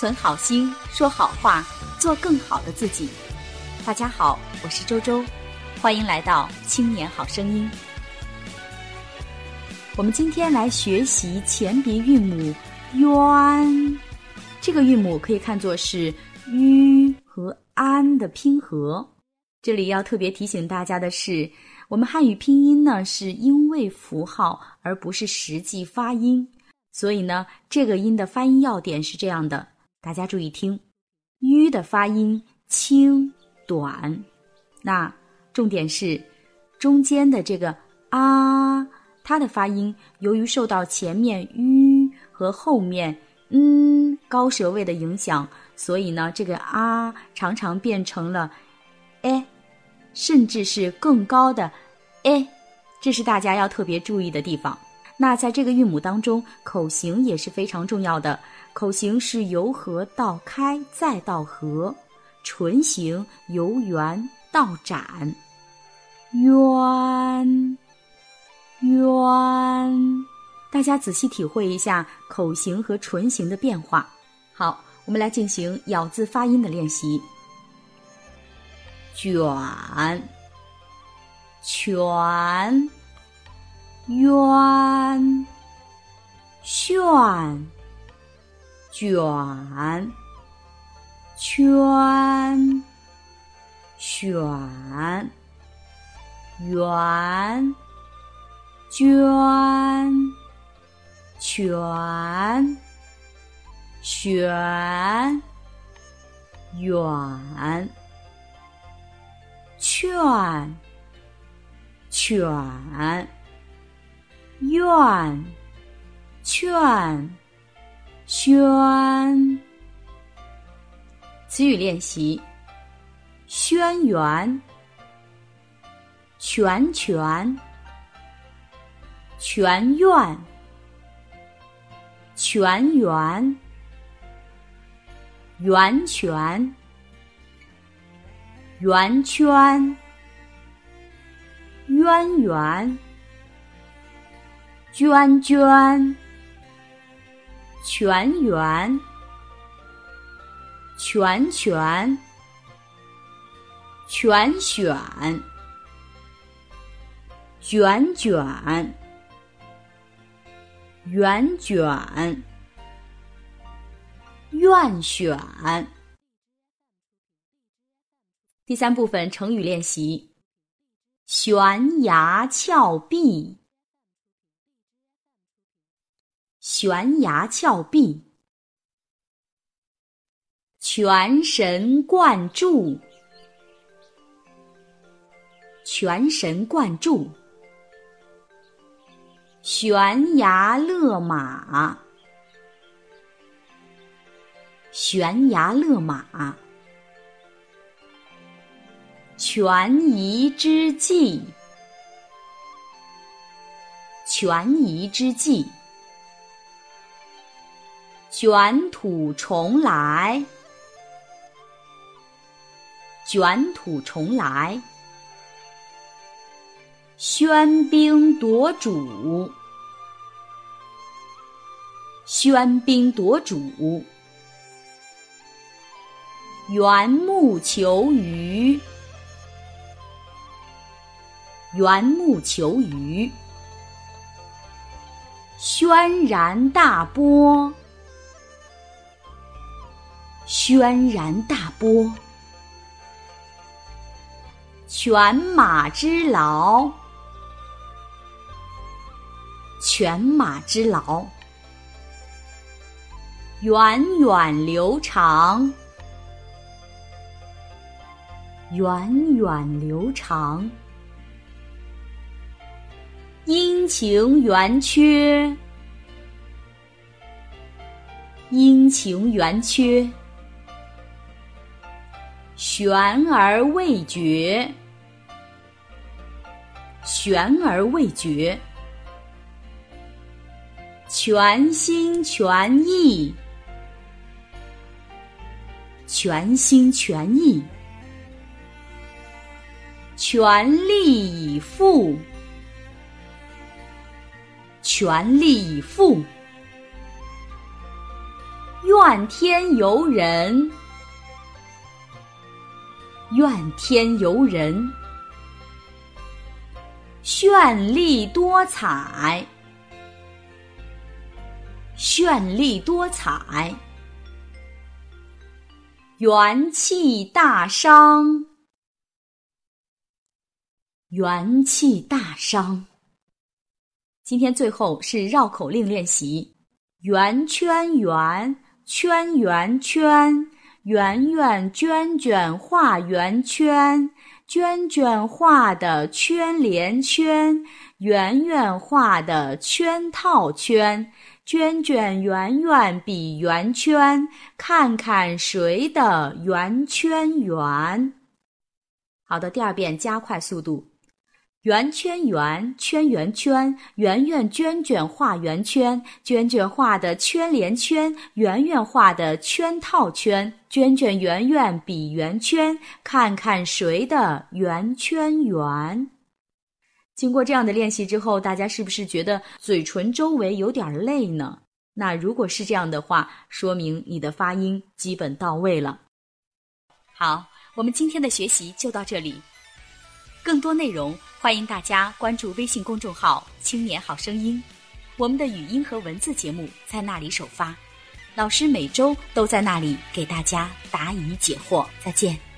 存好心，说好话，做更好的自己。大家好，我是周周，欢迎来到青年好声音。我们今天来学习前鼻韵母“ “yuan”，”，这个韵母可以看作是“ “u” ”和“ “an” ”的拼合。这里要特别提醒大家的是，我们汉语拼音呢是音位符号，而不是实际发音。所以呢，这个音的发音要点是这样的，大家注意听：“吁”的发音轻短，那重点是中间的这个“啊”，它的发音由于受到前面“吁”和后面“嗯”高舌位的影响，所以呢，这个“啊”常常变成了“哎”，甚至是更高的“哎”，这是大家要特别注意的地方。那在这个韵母当中，口型也是非常重要的。口型是由合到开，再到合；唇形由圆到展。圆，圆，大家仔细体会一下口型和唇形的变化。好，我们来进行咬字发音的练习。卷，全。渊，炫，卷，圈，选，圆，捐，全，选，远，劝，犬。院，劝，宣。词语练习：轩辕、泉泉、全院、全员、圆泉、圆圈、渊源。娟娟，全员，全全，全选，卷卷，圆卷，愿选。第三部分成语练习：悬崖峭壁。悬崖峭壁，全神贯注，全神贯注，悬崖勒马，悬崖勒马，权宜之计，权宜之计。卷土重来，卷土重来，喧宾夺主，喧宾夺主，缘木求鱼，缘木求鱼，轩然大波。轩然大波，犬马之劳，犬马之劳，源远流长，源远流长，阴晴圆缺，阴晴圆缺。悬而未决，悬而未决，全心全意，全心全意，全力以赴，全力以赴，怨天尤人，怨天尤人，绚丽多彩，绚丽多彩，元气大伤，元气大伤。今天最后是绕口令练习：圆圈圆。圈圆圈，圆圆娟娟画圆圈，娟娟画的圈连圈，圆圆画的圈套圈，娟娟圆圆比圆圈，看看谁的圆圈圆。好的，第二遍加快速度。圆圈圆，圈圆圈，圆圆娟娟画圆圈，娟娟画的圈连圈，圆圆画的圈套圈，娟娟圆圆比圆圈，看看谁的圆圈圆。经过这样的练习之后，大家是不是觉得嘴唇周围有点累呢？那如果是这样的话，说明你的发音基本到位了。好，我们今天的学习就到这里。更多内容，欢迎大家关注微信公众号“青年好声音”，我们的语音和文字节目在那里首发，老师每周都在那里给大家答疑解惑。再见。